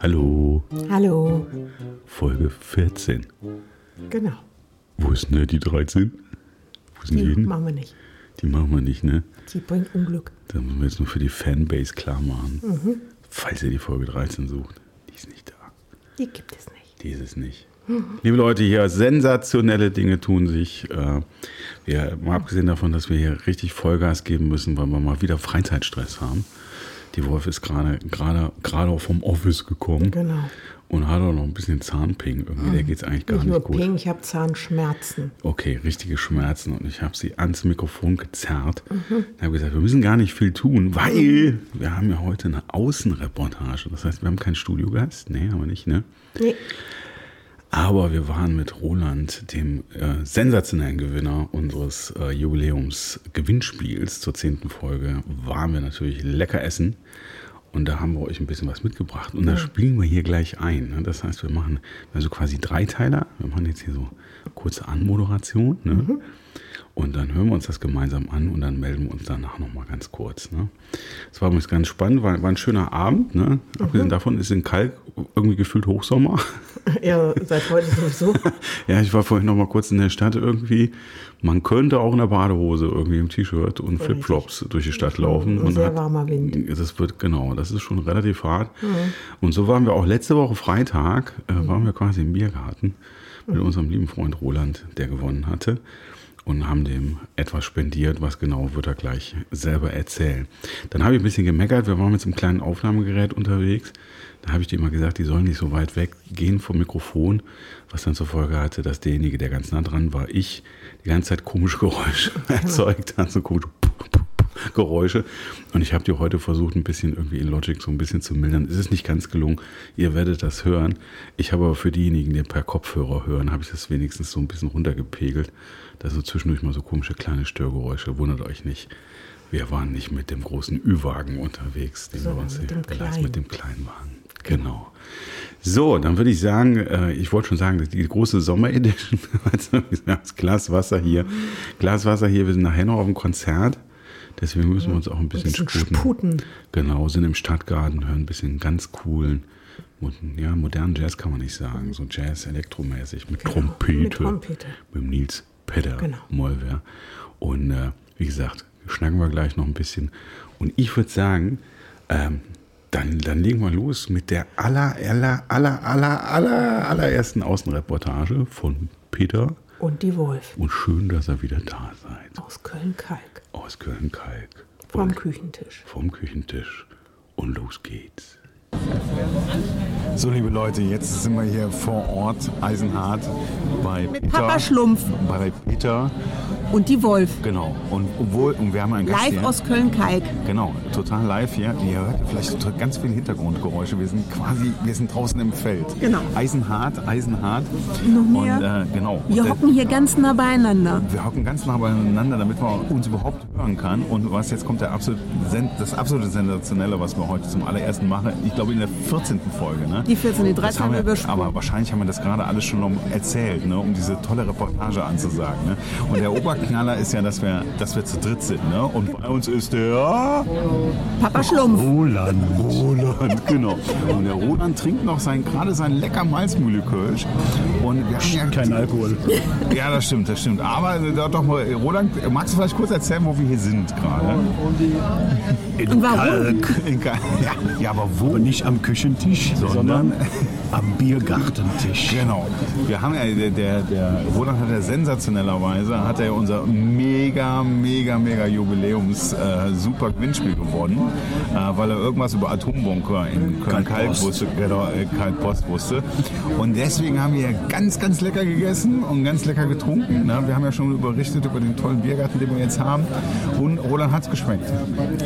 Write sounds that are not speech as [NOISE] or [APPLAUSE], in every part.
Hallo, Hallo. Folge 14. Genau. Wo ist denn die 13? Wo sind die, Die machen wir nicht. Die machen wir nicht, ne? Die bringt Unglück. Da müssen wir jetzt nur für die Fanbase klar machen. Mhm. Falls ihr die Folge 13 sucht, die ist nicht da. Die gibt es nicht. Die ist es nicht. [LAUGHS] Liebe Leute, hier sensationelle Dinge tun sich. Äh, Wir, mal abgesehen davon, dass wir hier richtig Vollgas geben müssen, weil wir mal wieder Freizeitstress haben. Die Wolf ist gerade gerade gerade auch vom Office gekommen Genau. und hat auch noch ein bisschen Zahnping. Irgendwie, der geht es eigentlich gar Nicht nicht, nur gut. Ping, ich habe Zahnschmerzen. Okay, richtige Schmerzen und ich habe sie ans Mikrofon gezerrt. Mhm. Ich habe gesagt, wir müssen gar nicht viel tun, weil wir haben ja heute eine Außenreportage. Das heißt, wir haben keinen Studiogast. Nee, haben wir nicht, ne? Nee, Aber wir waren mit Roland, dem äh, sensationellen Gewinner unseres äh, Jubiläums-Gewinnspiels zur zehnten Folge, waren wir natürlich lecker essen. Und da haben wir euch ein bisschen was mitgebracht. Und da spielen wir hier gleich ein. Ne? Das heißt, wir machen also quasi Dreiteiler. Wir machen jetzt hier so kurze Anmoderation. Ne? Und dann hören wir uns das gemeinsam an und dann melden wir uns danach nochmal ganz kurz. Ne? Das war übrigens ganz spannend, war, war ein schöner Abend. Ne? Abgesehen davon ist in Kalk irgendwie gefühlt Hochsommer. [LAUGHS] ja, seit heute sowieso. [LAUGHS] Ja, ich war vorhin noch mal kurz in der Stadt irgendwie. Man könnte auch in der Badehose irgendwie im T-Shirt und Flipflops durch die Stadt laufen. Ein sehr warmer Wind. Das wird, genau, das ist schon relativ hart. Und so waren wir auch letzte Woche Freitag, äh, waren wir quasi im Biergarten mit unserem lieben Freund Roland, der gewonnen hatte. Und haben dem etwas spendiert, was genau wird er gleich selber erzählen. Dann habe ich ein bisschen gemeckert, wir waren mit so einem kleinen Aufnahmegerät unterwegs. Da habe ich dir immer gesagt, die sollen nicht so weit weg gehen vom Mikrofon, was dann zur Folge hatte, dass derjenige, der ganz nah dran war, ich, die ganze Zeit komische Geräusche [LAUGHS] erzeugt hat, so komische Geräusche. Und ich habe dir heute versucht, ein bisschen irgendwie in Logic so ein bisschen zu mildern. Es ist nicht ganz gelungen. Ihr werdet das hören. Ich habe aber für diejenigen, die per Kopfhörer hören, habe ich das wenigstens so ein bisschen runtergepegelt. Da so zwischendurch mal so komische kleine Störgeräusche. Wundert euch nicht. Wir waren nicht mit dem großen Ü-Wagen unterwegs, den Sondern wir uns mit dem kleinen. mit dem Kleinwagen. Genau. So, dann würde ich sagen, äh, ich wollte schon sagen, die große Sommeredition, [LAUGHS] also das Glas Wasser hier, Glas Wasser hier, wir sind nachher noch auf dem Konzert, deswegen müssen wir uns auch ein bisschen, bisschen sputen. sputen. Genau, sind im Stadtgarten, hören ein bisschen ganz coolen, ja, modernen Jazz kann man nicht sagen, so Jazz elektromäßig mit Trompete, Genau, mit Trompete. mit dem Nils Pedder Genau. Mollwer. Und äh, wie gesagt, schnacken wir gleich noch ein bisschen. Und ich würde sagen, ähm, dann, dann legen wir los mit der aller, aller, aller, aller, aller, allerersten Außenreportage von Peter. Und die Wolf Und schön, dass ihr wieder da seid. aus Köln-Kalk. Aus Köln-Kalk. Vom Küchentisch. vom Küchentisch. Und los geht's. So, liebe Leute, jetzt sind wir hier vor Ort, Eisenhart, bei Peter. Papa Schlumpf Bei Peter, und die Wolf. genau. Und obwohl, und wir haben einen Gast Live hier. aus Köln-Kalk. Genau, total live hier. Ihr hört vielleicht ganz viele Hintergrundgeräusche. Wir sind quasi, wir sind draußen im Feld. Genau. Eisenhart, Eisenhart. Noch mehr? Und äh, genau. Wir Und, hocken hier ganz nah beieinander. wir hocken ganz nah beieinander, damit man uns überhaupt hören kann. Und was jetzt kommt, der absolut, das absolute Sensationelle, was wir heute zum allerersten machen. Ich glaube in der 14. Folge. Ne? Die 14, die Das 13 haben wir übersprungen. aber wahrscheinlich haben wir das gerade alles schon erzählt, ne, um diese tolle Reportage anzusagen. Ne? Und der Oberknaller ist ja, dass wir, dass wir zu dritt sind. Ne? Und bei uns ist der Papa Schlumpf. Roland. Roland, genau. Und der Roland trinkt noch sein, gerade sein lecker Malzmühle-Kölsch. Und wir haben ja Kein Alkohol. Ja, das stimmt, das stimmt. Aber äh, doch mal, Roland, magst du vielleicht kurz erzählen, wo wir hier sind gerade? In Und warum? Kalk. In Ka- Ja, ja, aber wo? Aber nicht am Küchentisch, sondern am Biergartentisch. Genau. Wir haben ja, der, der, der Roland hat ja sensationellerweise, hat er unser mega, mega, mega Jubiläums äh, super Gewinnspiel gewonnen, äh, weil er irgendwas über Atombunker in Köln-Kalk wusste, genau, äh, Kaltpost wusste. Und deswegen haben wir ganz, ganz lecker gegessen und ganz lecker getrunken. Ne? Wir haben ja schon berichtet über den tollen Biergarten, den wir jetzt haben. Und Roland hat es geschmeckt.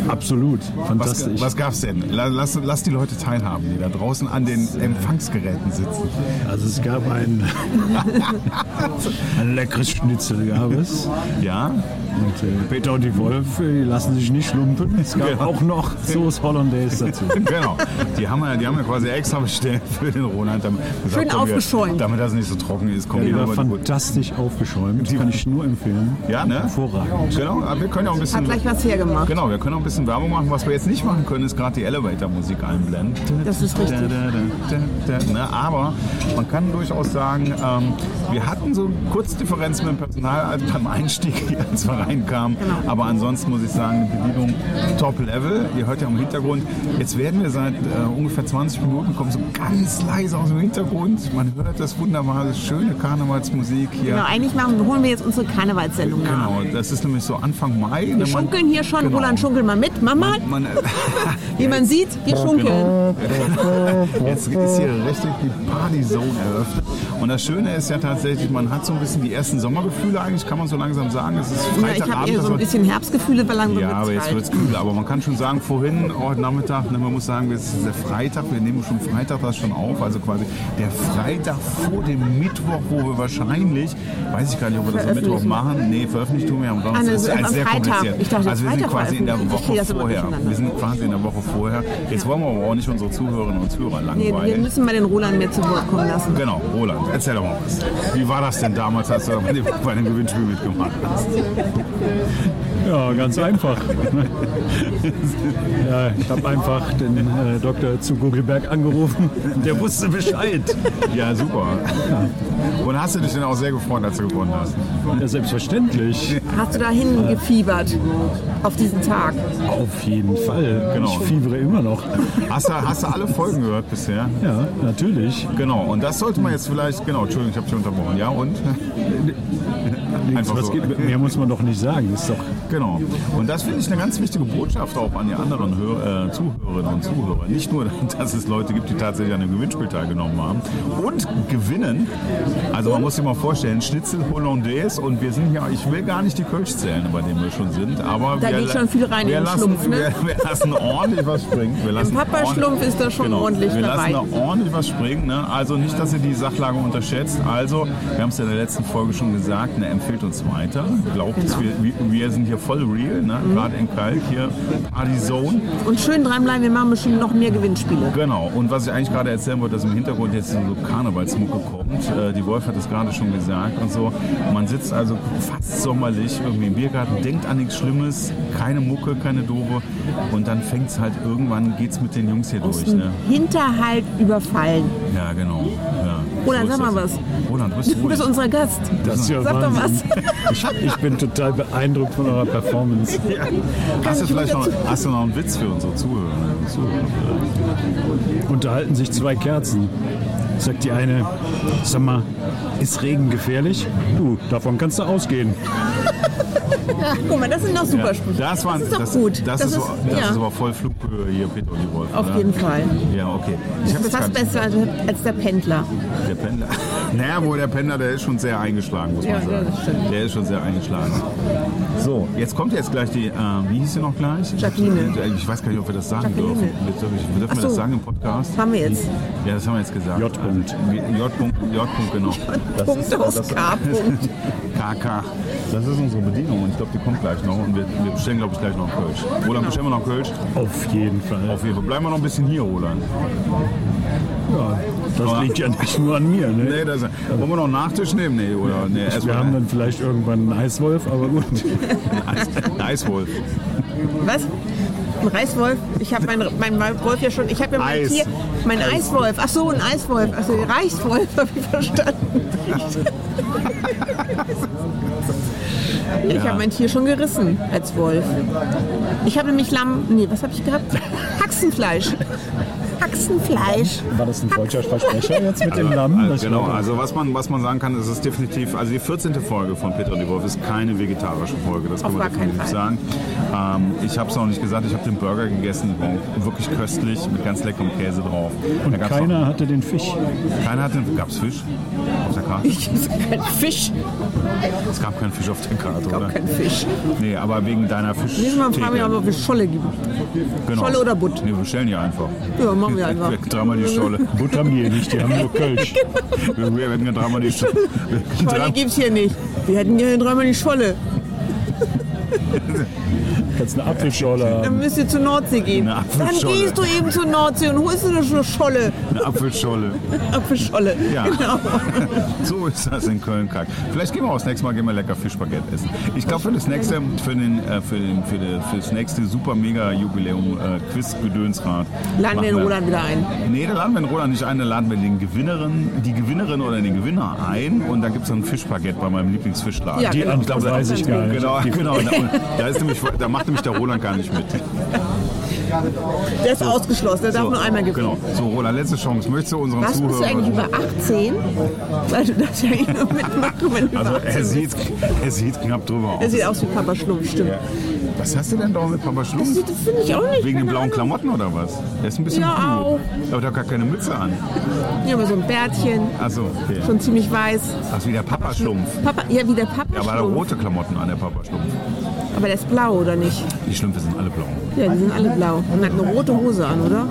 Absolut. Was, Fantastisch. was gab's denn? La- Lass, lass die Leute teilhaben, die da draußen an den Empfangsgeräten sitzen. Also es gab ein, [LAUGHS] [LAUGHS] ein leckeres Schnitzel, gab es. Ja? Und äh, Peter und die Wolf äh, die lassen sich nicht lumpen. Es gab Genau. auch noch [LAUGHS] Sauce Hollandaise dazu. Genau. Die haben, wir, die haben wir quasi extra bestellt für den Roland. Damit, gesagt, Schön komm, wir- aufgeschäumt. Damit das nicht so trocken ist. Komm, Die hier war die- fantastisch aufgeschäumt. Kann ich nur empfehlen. Ja, ne? Hervorragend. Genau, aber wir können ja auch ein bisschen. Hat gleich was hergemacht. Genau, wir können auch ein bisschen Werbung machen. Was wir jetzt nicht machen können, ist gerade die Elevator-Musik einblenden. Das ist richtig. Da, da, da, da, ne? Aber man kann durchaus sagen, ähm, wir hatten so Kurzdifferenz mit dem Personal als beim Einstieg, [LAUGHS] als wir reinkamen. Genau. Aber ansonsten muss ich sagen, die Bedienung top-level. Ihr hört ja im Hintergrund. Jetzt werden wir seit äh, ungefähr 20 Minuten kommen so ganz leise aus dem Hintergrund. Man hört das wunderbare, schöne Karnevalsmusik hier. Genau, eigentlich machen, holen wir jetzt unsere Karnevalssendung nach. Genau, das ist nämlich so Anfang Mai. Wir schunkeln hier schon. Genau. Roland, schunkel mal mit. Mama, Man, [LAUGHS] wie man sieht, wir [LAUGHS] schunkeln. Jetzt ist hier richtig die Partyzone eröffnet. Und das Schöne ist ja tatsächlich, man hat so ein bisschen die ersten Sommergefühle eigentlich, kann man so langsam sagen. Es ist Ja, ich habe Freitagabend. eher so ein bisschen Herbstgefühle, weil langsam ja, aber jetzt wird es kühl. Aber man kann schon sagen, vorhin, heute Nachmittag, ne, man muss sagen, es ist der Freitag, wir nehmen schon Freitag das schon auf. Also quasi der Freitag vor dem Mittwoch, wo wir wahrscheinlich, weiß ich gar nicht, ob wir das am Mittwoch machen. Nee, veröffentlichen tun wir am Donnerstag. Das ist so ein am sehr Freitag. kompliziert. Ich dachte, also wir sind quasi in der Woche vorher. Wir sind quasi in der Woche vorher. Jetzt wollen wir aber auch nicht unsere Zuhörerinnen und Zuhörer Nee, wir langweilen. müssen mal den Roland mehr zu Wort kommen lassen. Genau, Roland, erzähl doch mal was. Wie war das denn damals, als du bei dem, Gewinnspiel mitgemacht hast? Ja, ganz einfach. [LAUGHS] ja, ich habe einfach den äh, Doktor zu Gugelberg angerufen. Der wusste Bescheid. Ja, super. [LAUGHS] Und hast du dich denn auch sehr gefreut, als du gewonnen hast? Ja, selbstverständlich. Hast du da hingefiebert auf diesen Tag? Auf jeden Fall. Genau. Ich fiebere immer noch. Hast du, hast du alle Folgen gehört bisher? Ja, natürlich. Genau, und das sollte man jetzt vielleicht, genau, Entschuldigung, ich habe dich unterbrochen. Ja, und? [LAUGHS] Einfach Was so. geht, mehr muss man doch nicht sagen. Ist doch Genau. Und das finde ich eine ganz wichtige Botschaft auch an die anderen Hör äh, Zuhörerinnen und Zuhörer. Nicht nur, [LAUGHS] dass es Leute gibt, die tatsächlich an dem Gewinnspiel teilgenommen haben und gewinnen. Also man muss sich mal vorstellen, Schnitzel Hollandaise und wir sind ja, ich will gar nicht die Kölsch zählen, bei dem wir schon sind, aber Da wir, geht schon viel rein in wir den lassen, Schlumpf, ne? wir, [LAUGHS] wir lassen ordentlich was springen. Wir lassen Papa-Schlumpf ordentlich- ist da schon genau, ordentlich wir dabei. lassen da ordentlich was springen. Ne? Also nicht, dass ihr die Sachlage unterschätzt. Also, wir haben es ja in der letzten Folge schon gesagt, ne, empfehlt uns weiter. Glaubt es, Genau. wir, wir- wir sind hier voll real, ne? Mhm. gerade in Kalk hier, Party Zone. Und schön dranbleiben, wir machen bestimmt noch mehr Gewinnspiele. Genau, und was ich eigentlich gerade erzählen wollte, dass im Hintergrund jetzt so Karnevalsmucke kommt. Äh, die Wolf hat es gerade schon gesagt und so. Man sitzt also fast sommerlich irgendwie im Biergarten, denkt an nichts Schlimmes, keine Mucke, keine Doofe. Und dann fängt es halt irgendwann, geht's mit den Jungs hier durch. Ne? Hinterhalt überfallen. Ja, genau. Ja. Roland, So sag mal was. Roland, du bist Du bist unser Gast. das ist ja Sag doch Wahnsinn. Ich, ich bin total beeindruckt von eurer Performance. [LAUGHS] Hast du vielleicht noch, hast du noch einen Witz für unsere und Zuhörer? Unterhalten sich zwei Kerzen. Sagt die eine, sag mal, ist Regen gefährlich? Du, davon kannst du ausgehen. [LAUGHS] [LAUGHS] Guck mal, das sind doch super Sprüche. Das, war, das ist doch das, gut. Das, ist, so, das ja, ist aber voll Flughöhe hier, Peter und die Wolf. auf oder? jeden Fall. Ja, okay. Ich Das ist fast besser als, als der Pendler. Der Pendler. [LAUGHS] Naja, wohl der Pendler, der ist schon sehr eingeschlagen, muss Ja, man sagen. das stimmt. Der ist schon sehr eingeschlagen. So, jetzt kommt jetzt gleich die, äh, wie hieß sie noch gleich? Jacqueline. Ich weiß gar nicht, ob wir das sagen Jacqueline. dürfen. Wir dürfen, wir wir das so. sagen im Podcast? Haben wir jetzt. Ja, das haben wir jetzt gesagt. J. -Punkt. J. -Punkt, J. -Punkt, genau. Das Punkt aus K. -Punkt. [LAUGHS] KK. Das ist unsere Bedienung und ich glaube, die kommt gleich noch und wir, wir bestellen, glaube ich, gleich noch einen Kölsch. Roland, bestellen wir noch einen Kölsch? Auf jeden Fall. Auf jeden Fall. Bleiben wir noch ein bisschen hier, Roland. Ja, das liegt ja nicht nur an mir. Ne? Nee, das, wollen wir noch einen Nachtisch nehmen? Nee, oder? Nee, Wir erstmal haben dann vielleicht irgendwann einen Eiswolf, aber gut. [LAUGHS] Eis, Eiswolf. Was? Ein Reiswolf? Ich habe meinen mein Wolf ja schon. Ich habe ja mein Eis. Tier. Mein Eiswolf. Ach so, ein Eiswolf. Also Reichswolf [LAUGHS] habe ich verstanden. Ich habe mein Tier schon gerissen als Wolf. Ich habe nämlich Lamm. Nee, was habe ich gehabt? Haxenfleisch. Haxenfleisch. War das ein falscher Versprecher jetzt mit dem Lamm? Also, genau, also was man, was man sagen kann, ist es ist definitiv, also die 14. Folge von Peter und die Wolf ist keine vegetarische Folge, das kann Auf man definitiv sagen. Ähm, ich habe es noch nicht gesagt, ich habe den Burger gegessen, war wirklich köstlich, mit ganz leckerem Käse drauf. Und gab's keiner hatte den Fisch. Keiner hatte, gab es Fisch auf der Karte? Kein Fisch. Es gab keinen Fisch auf der Karte, oder? Kein Fisch. Nee, aber wegen deiner Fisch. Nächstes Mal fragen wir, ob es Scholle gibt. genau. Scholle oder Butt? Nee, wir bestellen die einfach. Ja, machen wir einfach. Wir dreimal die Scholle. [LAUGHS] Butter haben die nicht, die haben nur Kölsch. [LAUGHS] Wir wir hätten ja dreimal die Scholle. Scholle gibt's hier nicht. Wir hätten gerne dreimal die Scholle. [LAUGHS] Kannst eine Apfelschorle Dann müsst ihr zur Nordsee gehen. Eine Dann Apfelscholle. gehst du eben zur Nordsee und holst dir eine Scholle. Eine Apfelscholle. [LAUGHS] Apfelscholle. Ja. Genau. [LAUGHS] So ist das in Köln-Kalk. Vielleicht gehen wir auch das nächste Mal gehen wir lecker Fischbaguette essen. Ich glaube für das nächste, für, den, äh, für, den, für, den, für das nächste super mega Jubiläum äh, Quiz Gedönsrad. Laden wir den Roland wieder ein. Nee, da laden wir den Roland nicht ein, da laden wir den Gewinnerin, die Gewinnerin oder den Gewinner ein und dann gibt es ein Fischbaguette bei meinem Lieblingsfischladen. Ja, Die genau. Antwort da- weiß ich gar nicht. Genau, genau. Da, da, ist nämlich, da macht nämlich der Roland gar nicht mit. Der ist ausgeschlossen, der darf So, nur einmal gewinnen. Genau. So, Roland, letzte Chance. Möchtest du unseren Was, bist du Zuhörern... eigentlich über 18? Weil du das ja eigentlich nur mitmachen, wenn du also über 18 er sieht, er sieht knapp drüber Er aus. sieht aus wie Papa Schlumpf, stimmt. Was hast du denn da mit Papa Schlumpf? Das finde ich auch nicht. Wegen den blauen. Klamotten oder was? Er ist ein bisschen Ja, blöd. auch. Aber der hat gar keine Mütze an. Ja, aber so ein Bärtchen, Achso, okay. schon ziemlich weiß. Ach, wie der Papa Schlumpf. Papa, ja, wie der Papa Ja, aber er Schlumpf. rote Klamotten an, der Papa Schlumpf. Aber der ist blau, oder nicht? Die Schlümpfe sind alle blau. Ja, die sind alle blau. Und hat eine rote Hose an, oder?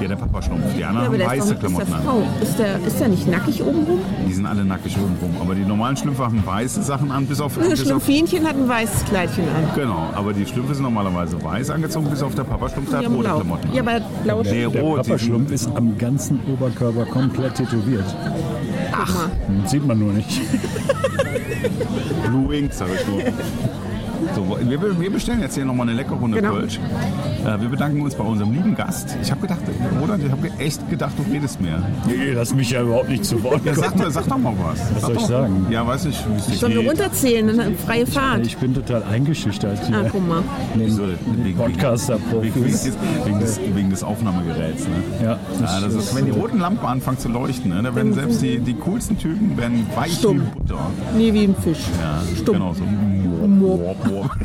Ja, der Papa Schlumpf. Die Ja, anderen aber haben der ist, weiße doch, ist der Klamotten an. Frau. Ist der, ist der nicht nackig oben rum? Die sind alle nackig oben rum. Aber die normalen Schlümpfe haben weiße Sachen an, bis auf... Das auf Schlumpfinchen hat ein weißes Kleidchen an. genau, aber die Schlümpfe sind normalerweise weiß angezogen, bis auf der Papa Schlumpf, der Die hat rote blau. Klamotten an. Ja, aber blaue Nee, Der rot. die Papaschlumpf ist am ganzen Oberkörper komplett tätowiert. Mal. Hm, Sieht man nur nicht. Blue Ink, sag ich nur. [LAUGHS] So, wir, wir bestellen jetzt hier nochmal eine leckere Runde Genau. Kölsch. Äh, wir bedanken uns bei unserem lieben Gast. Ich habe gedacht, Roland, ich habe echt gedacht, du redest mehr. Nee, lass mich ja überhaupt nicht zu Wort Ja, sag, sag doch mal was. Was Sag soll ich doch. sagen? Ja, weiß es dir Sollen wir runterzählen? Dann freie Fahrt. Ich bin total eingeschüchtert hier. Ah, guck mal. Wegen- Wegen, Podcaster-Profis. des, wegen, des, wegen des Aufnahmegeräts. Ne? Ja, Ja, das ist, wenn die roten Lampen anfangen zu leuchten, ne, da werden selbst die, die coolsten Typen werden weich Stumm. wie Butter. Nee, wie ein Fisch. Ja, Stumm. Genau so. 活泼哈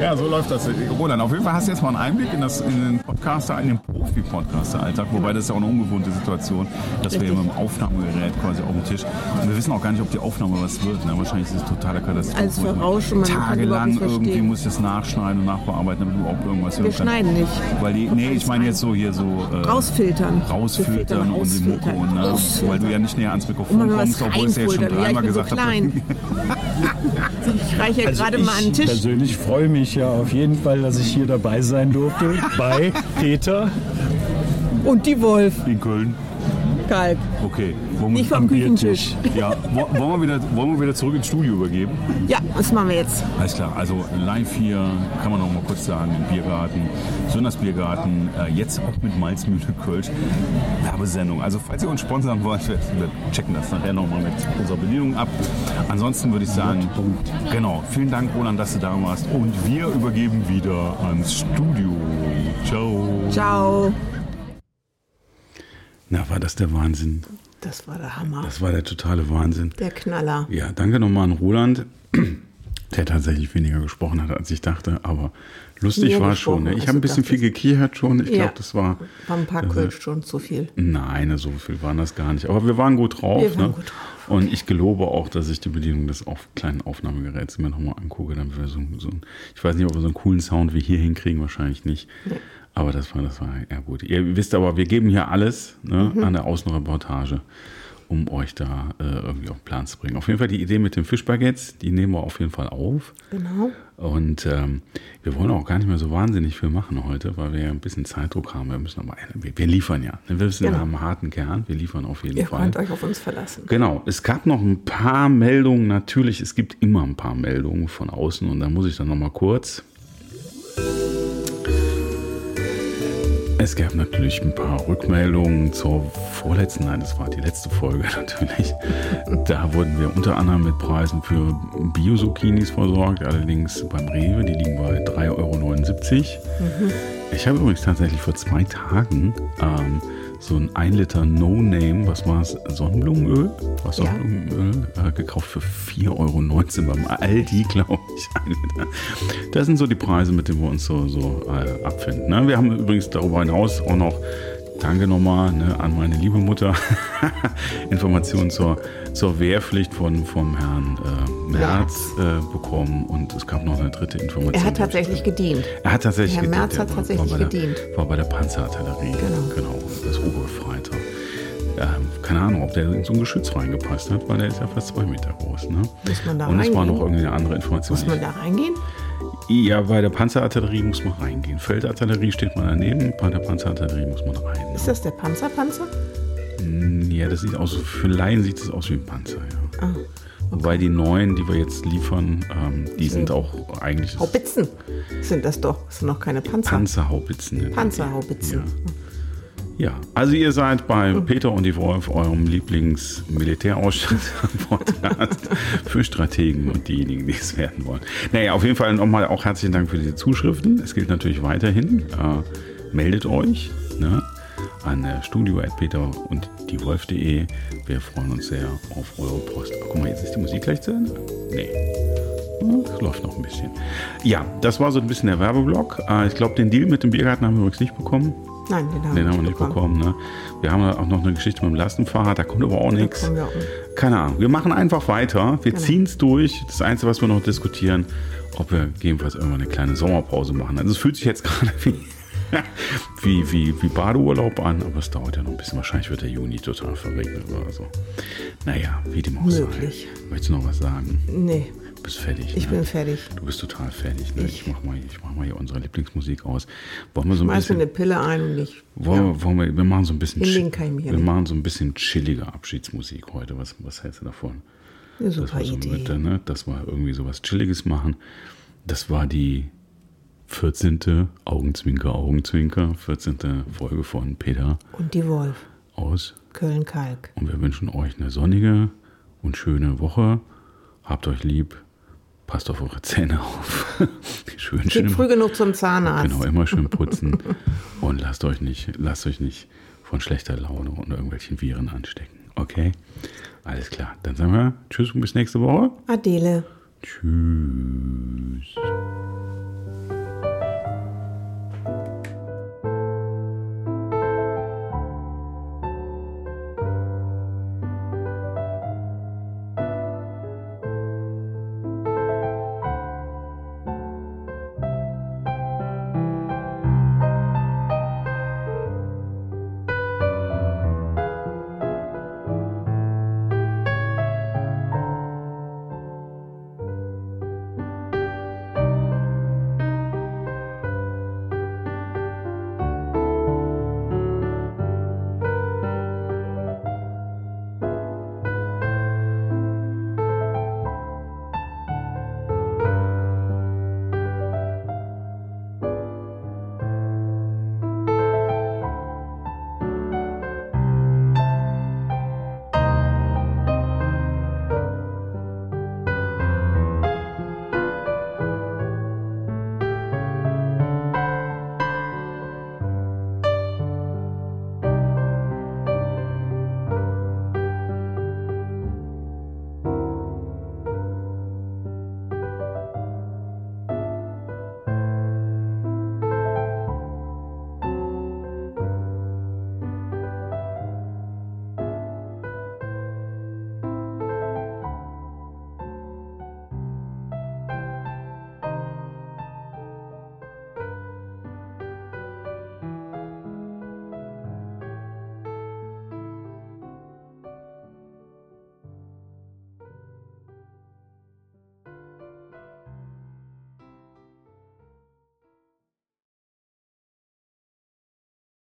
ja, so läuft das. Roland, auf jeden Fall hast du jetzt mal einen Einblick in, das, in den Podcaster, in den Profi-Podcaster-Alltag, wobei das ist ja auch eine ungewohnte Situation, dass wir hier mit dem Aufnahmegerät quasi auf dem Tisch und wir wissen auch gar nicht, ob die Aufnahme was wird. Ne? Wahrscheinlich ist es totaler Katastrophe. Alles verrauscht und man Tagelang irgendwie muss ich das nachschneiden und nachbearbeiten, damit du überhaupt irgendwas Wir schneiden nicht. Weil die, nee, ich meine jetzt so hier so äh, Rausfiltern. Rausfiltern filtern und die Mucke rausfiltern. und ne, weil du ja nicht näher ans Mikrofon kommst, obwohl ich es ja schon dreimal gesagt habe. [LAUGHS] Ich reiche ja Also gerade mal an den Tisch. persönlich freue mich ja auf jeden Fall, dass ich hier dabei sein durfte bei [LAUGHS] Peter. Und die Wolf. In Köln. Kalk. Okay. Wollen Nicht vom. Küchentisch. ja, wo- wollen wir, wieder, wollen wir wieder zurück ins Studio übergeben? Ja, das machen wir jetzt. Alles klar, also live hier, kann man noch mal kurz sagen, im Biergarten, Sönders Biergarten, äh, jetzt auch mit Malzmühle Kölsch, Werbesendung. Also falls ihr uns sponsern wollt, wir wir checken das nachher noch mal mit unserer Bedienung ab. Ansonsten würde ich sagen, genau, vielen Dank Roland, dass du da warst und wir übergeben wieder ans Studio. Ciao. Ciao. Na, war das der Wahnsinn? Das war der Hammer. Das war der totale Wahnsinn. Der Knaller. Ja, danke nochmal an Roland, [CLEARS THROAT] der tatsächlich weniger gesprochen hat, als ich dachte, aber lustig Mehr war schon. Ne? Ich als habe ein bisschen viel gekichert schon. Ich Ja. glaube, das war. War ein paar Kölsch schon zu viel. Nein, so viel waren das gar nicht. Aber wir waren gut drauf. Wir waren ne? gut drauf, Und ich gelobe auch, dass ich die Bedienung des auf kleinen Aufnahmegeräts mir nochmal angucke. Dann wir so, so ich weiß nicht, ob wir so einen coolen Sound wie hier hinkriegen, wahrscheinlich nicht. Aber das war, das war ja gut. Ihr wisst aber, wir geben hier alles ne, Mhm. an der Außenreportage, um euch da äh, irgendwie auf den Plan zu bringen. Auf jeden Fall die Idee mit den Fischbaguettes, die nehmen wir auf jeden Fall auf. Genau. Und ähm, wir wollen auch gar nicht mehr so wahnsinnig viel machen heute, weil wir ja ein bisschen Zeitdruck haben. Wir müssen aber, wir, wir liefern ja. Wir wissen, wir Genau. haben einen harten Kern. Wir liefern auf jeden Ihr Fall. könnt euch auf uns verlassen. Genau, es gab noch ein paar Meldungen. Natürlich, es gibt immer ein paar Meldungen von außen und da muss ich dann noch mal kurz. Es gab natürlich ein paar Rückmeldungen zur vorletzten, nein, das war die letzte Folge [LAUGHS] natürlich. Da wurden wir unter anderem mit Preisen für Bio-Zucchinis versorgt, allerdings beim Rewe, die liegen bei 3,79 Euro. Ich habe übrigens tatsächlich vor zwei Tagen ähm, so ein 1 Liter No-Name, was war es, Sonnenblumenöl? Was Ja. Sonnenblumenöl äh, gekauft für 4,19 Euro beim Aldi, [LAUGHS] glaube ich. Das sind so die Preise, mit denen wir uns so, so äh, abfinden. Ne? Wir haben übrigens darüber hinaus auch noch, danke nochmal ne, an meine liebe Mutter, [LAUGHS] Informationen zur, zur Wehrpflicht von, vom Herrn äh, Merz äh, bekommen und es gab noch eine dritte Information. Er hat tatsächlich gedient. Er hat tatsächlich Herr gedient, Merz hat war- tatsächlich war bei der, gedient. War bei der Panzerartillerie, Genau. genau das Obergefreiter. ähm, keine Ahnung, ob der in so ein Geschütz reingepasst hat, weil der ist ja fast zwei Meter groß. Ne? Muss man da Und es war noch irgendwie eine andere Information. Muss man da reingehen? Ja, bei der Panzerartillerie muss man reingehen. Feldartillerie steht man daneben, bei der Panzerartillerie muss man rein. Ist das der Panzerpanzer? Ja, das sieht aus, für Laien sieht das aus wie ein Panzer, ja. Ah, Wobei die neuen, die wir jetzt liefern, ähm, die sind auch eigentlich Haubitzen sind das doch. Das sind noch keine Panzer. Panzerhaubitzen. Panzerhaubitzen. Ja. Ja, also ihr seid bei Peter und die Wolf, eurem Lieblings-Militärausstatter-Podcast [LAUGHS] für Strategen und diejenigen, die es werden wollen. Naja, auf jeden Fall nochmal auch herzlichen Dank für diese Zuschriften. Es gilt natürlich weiterhin. Äh, meldet euch ne, an äh, studio.peter und die Wolf.de. Wir freuen uns sehr auf eure Post. Oh, guck mal, jetzt ist die Musik gleich zu Ende? Nee. Hm, Es läuft noch ein bisschen. Ja, das war so ein bisschen der Werbeblock. Äh, Ich glaube, den Deal mit dem Biergarten haben wir übrigens nicht bekommen. Nein, den haben, Den haben wir nicht bekommen. Ne? Wir haben auch noch eine Geschichte mit dem Lastenfahrrad, da kommt aber auch nichts. Keine Ahnung. Wir machen einfach weiter. Wir Genau. ziehen es durch. Das Einzige, was wir noch diskutieren, ob wir gegebenenfalls irgendwann eine kleine Sommerpause machen. Also es fühlt sich jetzt [LAUGHS] gerade wie, wie, wie, wie Badeurlaub an, aber es dauert ja noch ein bisschen. Wahrscheinlich wird der Juni total verregnet oder so. Naja, wie dem auch Möglich. sei. Möchtest du noch was sagen? Nee, Du bist fertig. ich ne? bin fertig. Du bist total fertig. Ne? Ich, mach mal, ich mach mal hier unsere Lieblingsmusik aus. Wollen wir so ein Schmeiß bisschen. eine Pille ein und ich. Wollen, wir- wollen wir, wir machen so ein bisschen, wir machen so ein bisschen chillige Abschiedsmusik heute. Was, was hältst du davon? Das super war so Idee. Mitte, ne? dass wir irgendwie so was Chilliges machen. Das war die 14. Augenzwinker, Augenzwinker, 14. Folge von Peter Und die Wolf. aus. Köln-Kalk. Und wir wünschen euch eine sonnige und schöne Woche. Habt euch lieb. Passt auf eure Zähne auf. [LAUGHS] schön, Geht schön. früh genug zum Zahnarzt. Genau, immer schön putzen. und lasst euch nicht, lasst euch nicht von schlechter Laune und irgendwelchen Viren anstecken. Okay? Alles klar. Dann sagen wir Tschüss und bis nächste Woche. Adele. Tschüss.